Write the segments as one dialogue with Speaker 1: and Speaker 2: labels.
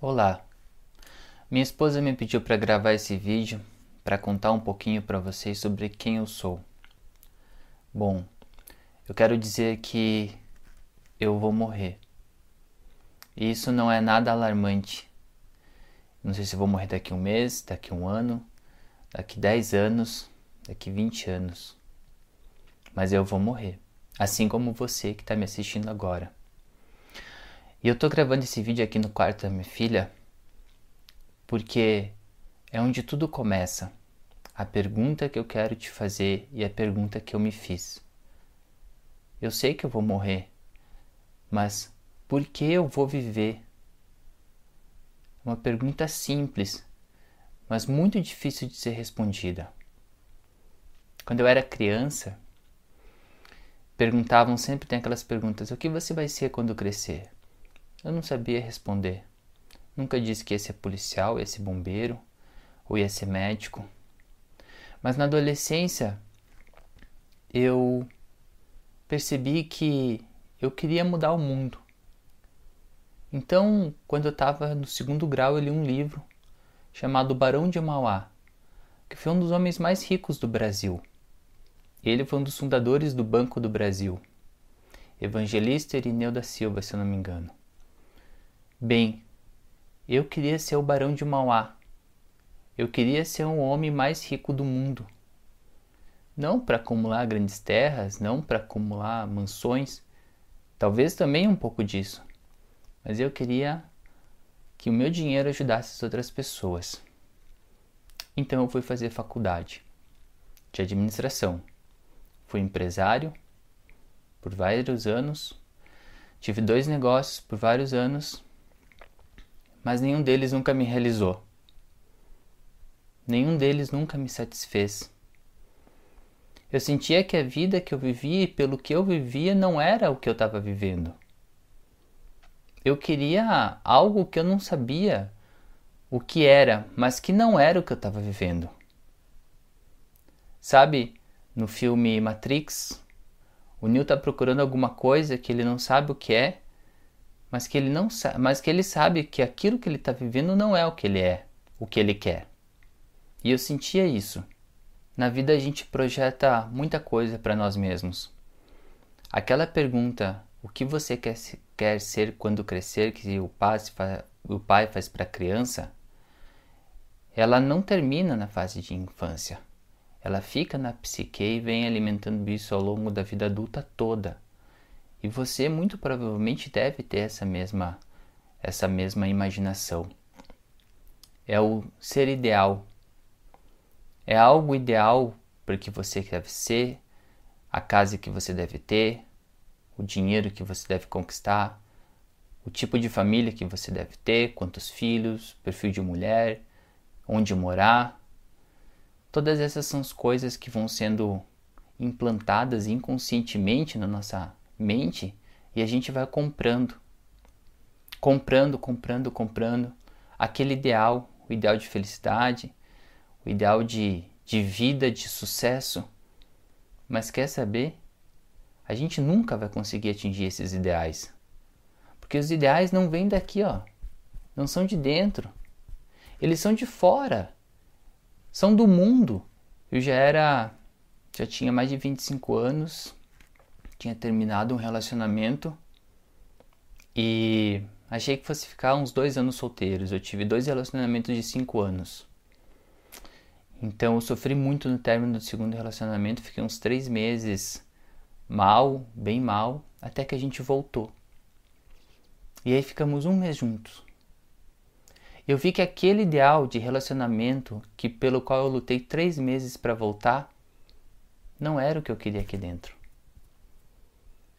Speaker 1: Olá. Minha esposa me pediu para gravar esse vídeo para contar um pouquinho para vocês sobre quem eu sou. Bom, eu quero dizer que eu vou morrer. E isso não é nada alarmante. Não sei se vou morrer daqui um mês, daqui um ano, daqui 10 anos, daqui 20 anos. Mas eu vou morrer. Assim como você que está me assistindo agora. E eu tô gravando esse vídeo aqui no quarto da minha filha porque é onde tudo começa. A pergunta que eu quero te fazer e a pergunta que eu me fiz. Eu sei que eu vou morrer, mas por que eu vou viver? Uma pergunta simples, mas muito difícil de ser respondida. Quando eu era criança, perguntavam sempre tem aquelas perguntas: o que você vai ser quando crescer? Eu não sabia responder. Nunca disse que ia ser policial, ia ser bombeiro ou ia ser médico. Mas na adolescência eu percebi que eu queria mudar o mundo. Então, quando eu estava no segundo grau, eu li um livro chamado Barão de Mauá, que foi um dos homens mais ricos do Brasil. Ele foi um dos fundadores do Banco do Brasil, Evangelista Irineu da Silva, se eu não me engano. Bem, eu queria ser o barão de Mauá. Eu queria ser o homem mais rico do mundo. Não para acumular grandes terras, não para acumular mansões, talvez também um pouco disso. Mas eu queria que o meu dinheiro ajudasse as outras pessoas. Então eu fui fazer faculdade de administração. Fui empresário por vários anos. Tive dois negócios por vários anos mas nenhum deles nunca me realizou. Nenhum deles nunca me satisfez. Eu sentia que a vida que eu vivia e pelo que eu vivia não era o que eu estava vivendo. Eu queria algo que eu não sabia o que era, mas que não era o que eu estava vivendo. Sabe, no filme Matrix, o Neo está procurando alguma coisa que ele não sabe o que é mas que ele não mas que ele sabe que aquilo que ele está vivendo não é o que ele é, o que ele quer. E eu sentia isso. Na vida a gente projeta muita coisa para nós mesmos. Aquela pergunta, o que você quer, quer ser quando crescer, que o pai, o pai faz para a criança, ela não termina na fase de infância. Ela fica na psique e vem alimentando isso ao longo da vida adulta toda. E você muito provavelmente deve ter essa mesma essa mesma imaginação. É o ser ideal. É algo ideal para que você deve ser, a casa que você deve ter, o dinheiro que você deve conquistar, o tipo de família que você deve ter, quantos filhos, perfil de mulher, onde morar. Todas essas são as coisas que vão sendo implantadas inconscientemente na nossa mente e a gente vai comprando, comprando, comprando, comprando aquele ideal, o ideal de felicidade, o ideal de, de vida, de sucesso. Mas quer saber? A gente nunca vai conseguir atingir esses ideais. Porque os ideais não vêm daqui, ó. Não são de dentro. Eles são de fora. São do mundo. Eu já era já tinha mais de 25 anos tinha terminado um relacionamento e achei que fosse ficar uns dois anos solteiros. Eu tive dois relacionamentos de cinco anos. Então eu sofri muito no término do segundo relacionamento, fiquei uns três meses mal, bem mal, até que a gente voltou. E aí ficamos um mês juntos. Eu vi que aquele ideal de relacionamento que pelo qual eu lutei três meses para voltar não era o que eu queria aqui dentro.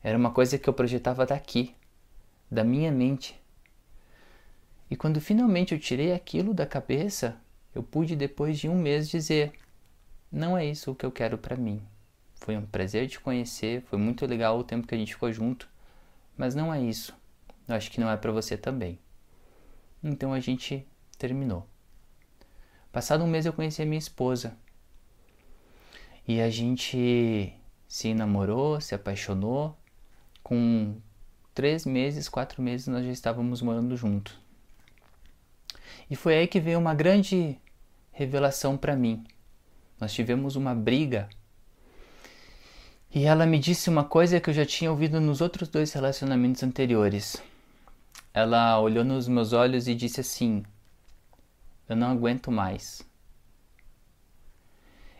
Speaker 1: Era uma coisa que eu projetava daqui, da minha mente. E quando finalmente eu tirei aquilo da cabeça, eu pude depois de um mês dizer: não é isso o que eu quero para mim. Foi um prazer te conhecer, foi muito legal o tempo que a gente ficou junto, mas não é isso. Eu acho que não é para você também. Então a gente terminou. Passado um mês eu conheci a minha esposa. E a gente se namorou, se apaixonou, com três meses, quatro meses, nós já estávamos morando juntos. E foi aí que veio uma grande revelação para mim. Nós tivemos uma briga e ela me disse uma coisa que eu já tinha ouvido nos outros dois relacionamentos anteriores. Ela olhou nos meus olhos e disse assim: Eu não aguento mais.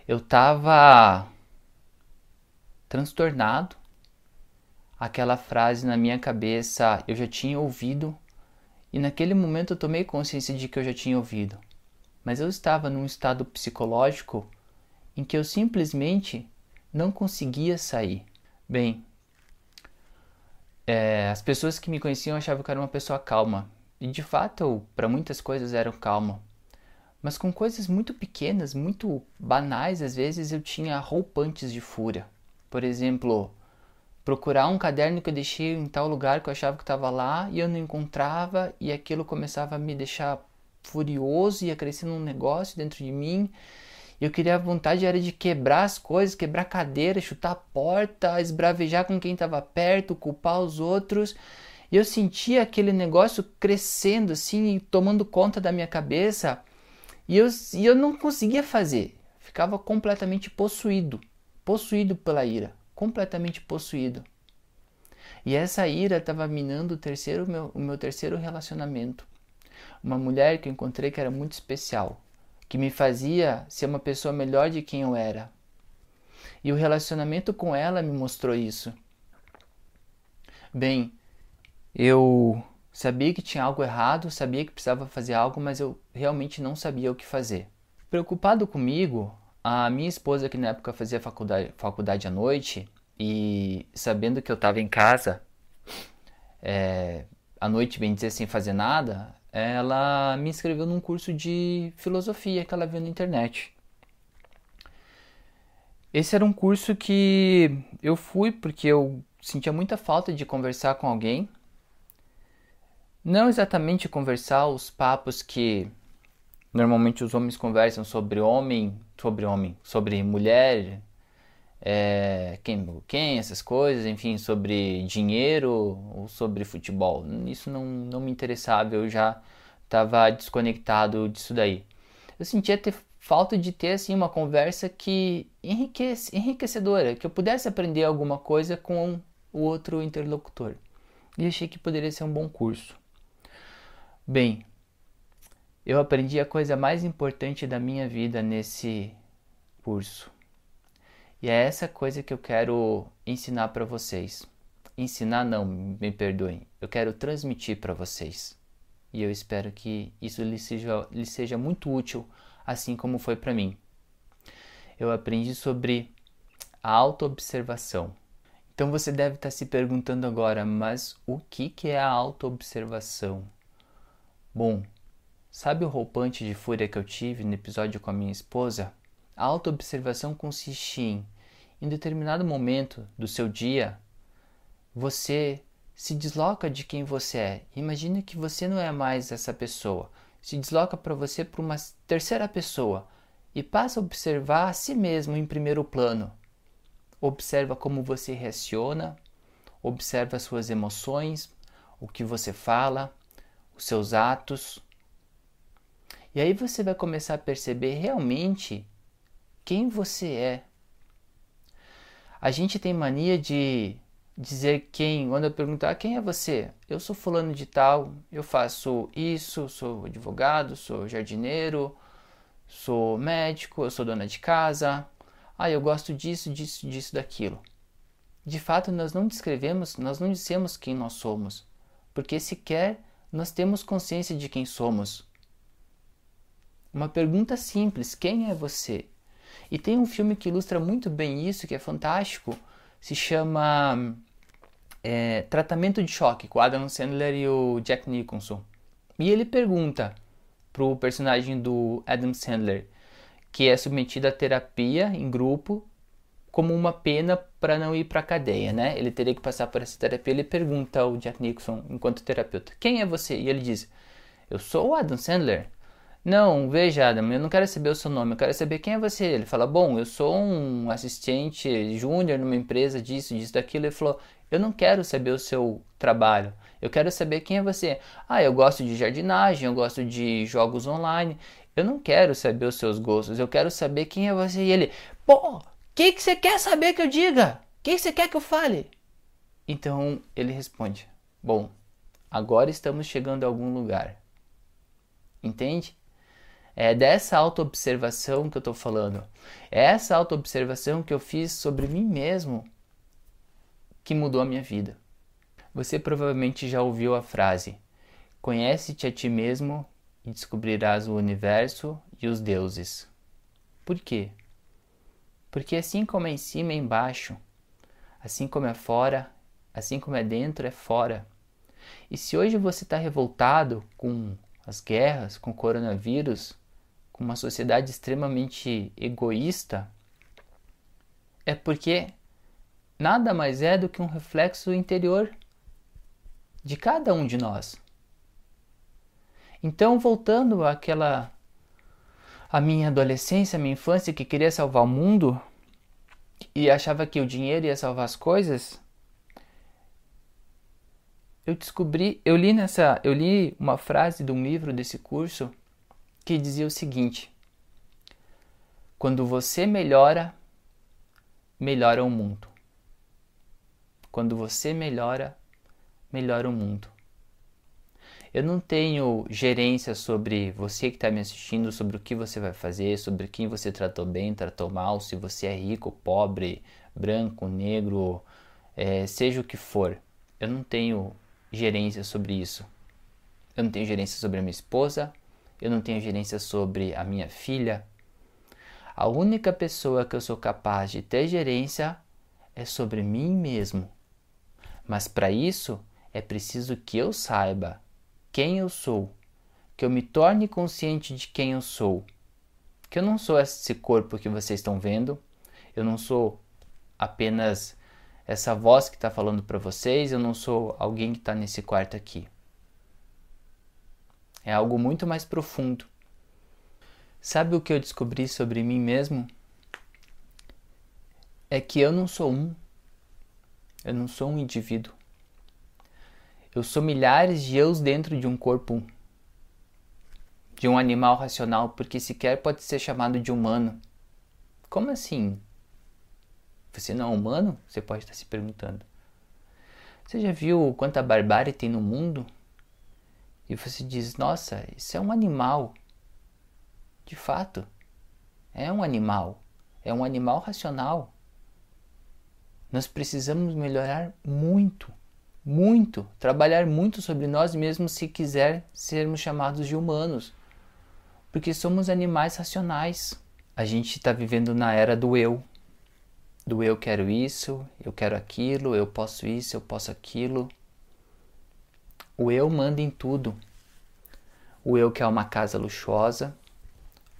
Speaker 1: Eu tava transtornado. Aquela frase na minha cabeça eu já tinha ouvido e naquele momento eu tomei consciência de que eu já tinha ouvido. Mas eu estava num estado psicológico em que eu simplesmente não conseguia sair. Bem, é, as pessoas que me conheciam achavam que eu era uma pessoa calma. E de fato, para muitas coisas, era calma. Mas com coisas muito pequenas, muito banais, às vezes eu tinha roupantes de fúria. Por exemplo, procurar um caderno que eu deixei em tal lugar que eu achava que estava lá e eu não encontrava, e aquilo começava a me deixar furioso, ia crescendo um negócio dentro de mim eu queria a vontade era de quebrar as coisas, quebrar cadeira, chutar a porta, esbravejar com quem estava perto, culpar os outros. E eu sentia aquele negócio crescendo assim e tomando conta da minha cabeça. E eu, e eu não conseguia fazer. Ficava completamente possuído. Possuído pela ira. Completamente possuído. E essa ira estava minando o, terceiro, meu, o meu terceiro relacionamento. Uma mulher que eu encontrei que era muito especial que me fazia ser uma pessoa melhor de quem eu era. E o relacionamento com ela me mostrou isso. Bem, eu sabia que tinha algo errado, sabia que precisava fazer algo, mas eu realmente não sabia o que fazer. Preocupado comigo, a minha esposa, que na época fazia faculdade, faculdade à noite, e sabendo que eu estava em casa, é, à noite, bem dizer, sem fazer nada, ela me inscreveu num curso de filosofia que ela viu na internet. Esse era um curso que eu fui porque eu sentia muita falta de conversar com alguém. Não exatamente conversar os papos que normalmente os homens conversam sobre homem, sobre homem, sobre mulher, é, quem, quem, essas coisas, enfim, sobre dinheiro ou sobre futebol. Isso não, não me interessava, eu já estava desconectado disso daí. Eu sentia ter falta de ter assim uma conversa que enriquece, enriquecedora, que eu pudesse aprender alguma coisa com o outro interlocutor. E achei que poderia ser um bom curso. Bem, eu aprendi a coisa mais importante da minha vida nesse curso e é essa coisa que eu quero ensinar para vocês. Ensinar não, me perdoem. Eu quero transmitir para vocês. E eu espero que isso lhe seja, lhe seja muito útil, assim como foi para mim. Eu aprendi sobre a autoobservação. Então você deve estar se perguntando agora, mas o que, que é a autoobservação? Bom, sabe o roupante de fúria que eu tive no episódio com a minha esposa? A autoobservação consiste em, em determinado momento do seu dia, você se desloca de quem você é. Imagine que você não é mais essa pessoa. Se desloca para você para uma terceira pessoa e passa a observar a si mesmo em primeiro plano. Observa como você reaciona, observa suas emoções, o que você fala, os seus atos. E aí você vai começar a perceber realmente quem você é. A gente tem mania de dizer quem, quando eu perguntar quem é você, eu sou fulano de tal, eu faço isso, sou advogado, sou jardineiro, sou médico, eu sou dona de casa, ah, eu gosto disso, disso, disso, daquilo. De fato, nós não descrevemos, nós não dissemos quem nós somos, porque sequer nós temos consciência de quem somos. Uma pergunta simples: quem é você? E tem um filme que ilustra muito bem isso, que é fantástico, se chama é, Tratamento de Choque, com Adam Sandler e o Jack Nicholson. E ele pergunta pro personagem do Adam Sandler, que é submetido à terapia em grupo como uma pena para não ir para a cadeia, né? Ele teria que passar por essa terapia. Ele pergunta ao Jack Nicholson, enquanto terapeuta, quem é você? E ele diz, eu sou o Adam Sandler. Não, veja, Adam, eu não quero saber o seu nome, eu quero saber quem é você. Ele fala, bom, eu sou um assistente júnior numa empresa disso, disso, daquilo. Ele falou, eu não quero saber o seu trabalho, Eu quero saber quem é você. Ah, eu gosto de jardinagem, eu gosto de jogos online. Eu não quero saber os seus gostos, eu quero saber quem é você. E ele, pô, o que, que você quer saber que eu diga? O que, que você quer que eu fale? Então ele responde: Bom, agora estamos chegando a algum lugar. Entende? É dessa autoobservação que eu estou falando. É essa autoobservação que eu fiz sobre mim mesmo que mudou a minha vida. Você provavelmente já ouviu a frase: Conhece-te a ti mesmo e descobrirás o universo e os deuses. Por quê? Porque assim como é em cima é embaixo, assim como é fora, assim como é dentro é fora. E se hoje você está revoltado com as guerras, com o coronavírus, uma sociedade extremamente egoísta, é porque nada mais é do que um reflexo interior de cada um de nós. Então, voltando àquela a minha adolescência, minha infância que queria salvar o mundo e achava que o dinheiro ia salvar as coisas, eu descobri, eu li nessa, eu li uma frase de um livro desse curso que dizia o seguinte: Quando você melhora, melhora o mundo. Quando você melhora, melhora o mundo. Eu não tenho gerência sobre você que está me assistindo, sobre o que você vai fazer, sobre quem você tratou bem, tratou mal, se você é rico, pobre, branco, negro, é, seja o que for. Eu não tenho gerência sobre isso. Eu não tenho gerência sobre a minha esposa, eu não tenho gerência sobre a minha filha. A única pessoa que eu sou capaz de ter gerência é sobre mim mesmo. Mas para isso é preciso que eu saiba quem eu sou, que eu me torne consciente de quem eu sou. Que eu não sou esse corpo que vocês estão vendo, eu não sou apenas essa voz que está falando para vocês, eu não sou alguém que está nesse quarto aqui. É algo muito mais profundo. Sabe o que eu descobri sobre mim mesmo? É que eu não sou um. Eu não sou um indivíduo. Eu sou milhares de eus dentro de um corpo de um animal racional, porque sequer pode ser chamado de humano. Como assim? Você não é humano? Você pode estar se perguntando. Você já viu quanta barbárie tem no mundo? E você diz: Nossa, isso é um animal. De fato, é um animal. É um animal racional. Nós precisamos melhorar muito muito, trabalhar muito sobre nós mesmos se quiser sermos chamados de humanos, porque somos animais racionais. A gente está vivendo na era do eu, do eu quero isso, eu quero aquilo, eu posso isso, eu posso aquilo. O eu manda em tudo. O eu quer uma casa luxuosa,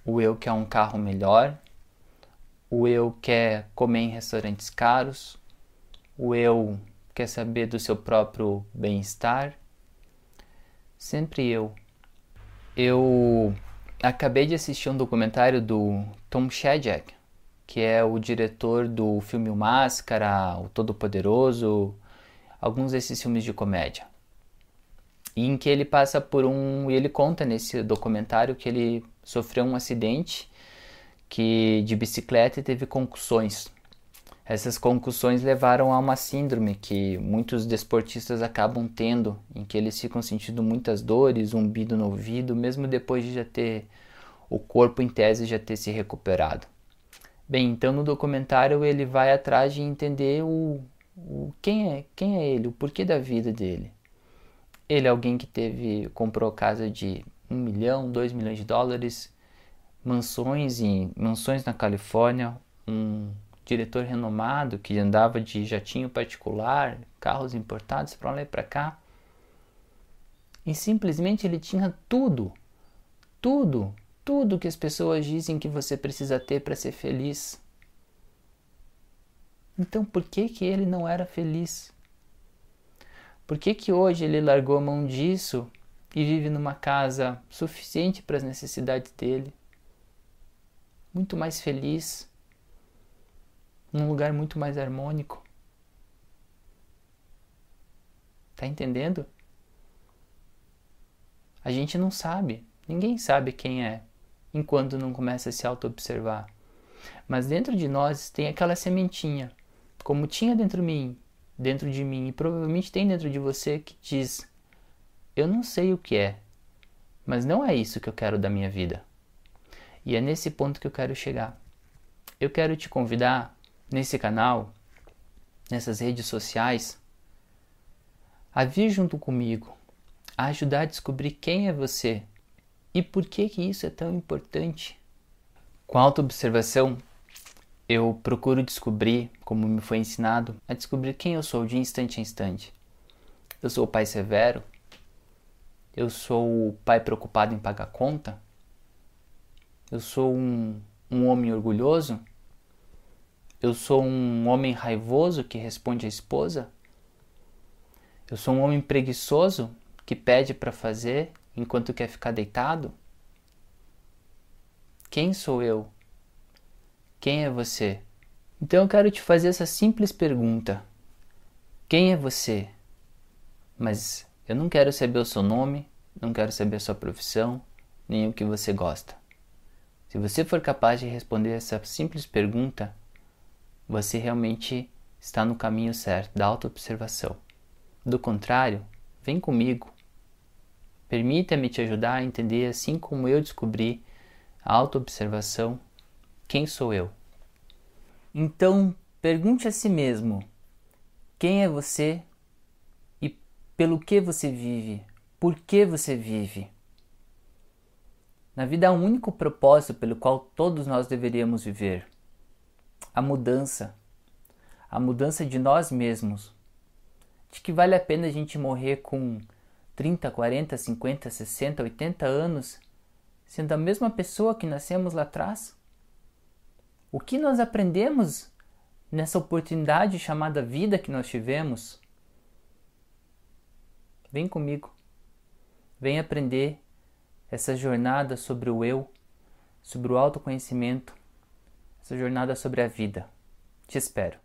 Speaker 1: o eu quer um carro melhor, o eu quer comer em restaurantes caros, o eu quer saber do seu próprio bem-estar? Sempre eu. Eu acabei de assistir um documentário do Tom Shadyac, que é o diretor do filme O Máscara, O Todo-Poderoso, alguns desses filmes de comédia. Em que ele passa por um. E ele conta nesse documentário que ele sofreu um acidente que de bicicleta e teve concussões. Essas concussões levaram a uma síndrome que muitos desportistas acabam tendo, em que eles ficam sentindo muitas dores, zumbido no ouvido, mesmo depois de já ter o corpo em tese já ter se recuperado. Bem, então no documentário ele vai atrás de entender o, o quem é, quem é ele, o porquê da vida dele. Ele é alguém que teve comprou casa de um milhão, dois milhões de dólares, mansões em mansões na Califórnia, um diretor renomado que andava de jatinho particular, carros importados para lá e para cá. E simplesmente ele tinha tudo, tudo, tudo que as pessoas dizem que você precisa ter para ser feliz. Então por que que ele não era feliz? Por que que hoje ele largou a mão disso e vive numa casa suficiente para as necessidades dele? Muito mais feliz num lugar muito mais harmônico. Tá entendendo? A gente não sabe, ninguém sabe quem é enquanto não começa a se auto-observar. Mas dentro de nós tem aquela sementinha, como tinha dentro de mim, dentro de mim e provavelmente tem dentro de você que diz: Eu não sei o que é, mas não é isso que eu quero da minha vida. E é nesse ponto que eu quero chegar. Eu quero te convidar nesse canal, nessas redes sociais, a vir junto comigo, a ajudar a descobrir quem é você e por que que isso é tão importante. Com a autoobservação, eu procuro descobrir, como me foi ensinado, a descobrir quem eu sou de instante a instante. Eu sou o pai severo? Eu sou o pai preocupado em pagar conta? Eu sou um, um homem orgulhoso? Eu sou um homem raivoso que responde à esposa? Eu sou um homem preguiçoso que pede para fazer enquanto quer ficar deitado? Quem sou eu? Quem é você? Então eu quero te fazer essa simples pergunta: Quem é você? Mas eu não quero saber o seu nome, não quero saber a sua profissão, nem o que você gosta. Se você for capaz de responder essa simples pergunta, você realmente está no caminho certo da autoobservação. Do contrário, vem comigo. Permita-me te ajudar a entender, assim como eu descobri a autoobservação, quem sou eu. Então, pergunte a si mesmo: quem é você e pelo que você vive? Por que você vive? Na vida há um único propósito pelo qual todos nós deveríamos viver: a mudança. A mudança de nós mesmos. De que vale a pena a gente morrer com 30, 40, 50, 60, 80 anos, sendo a mesma pessoa que nascemos lá atrás? O que nós aprendemos nessa oportunidade chamada vida que nós tivemos? Vem comigo. Vem aprender essa jornada sobre o eu, sobre o autoconhecimento, essa jornada sobre a vida. Te espero.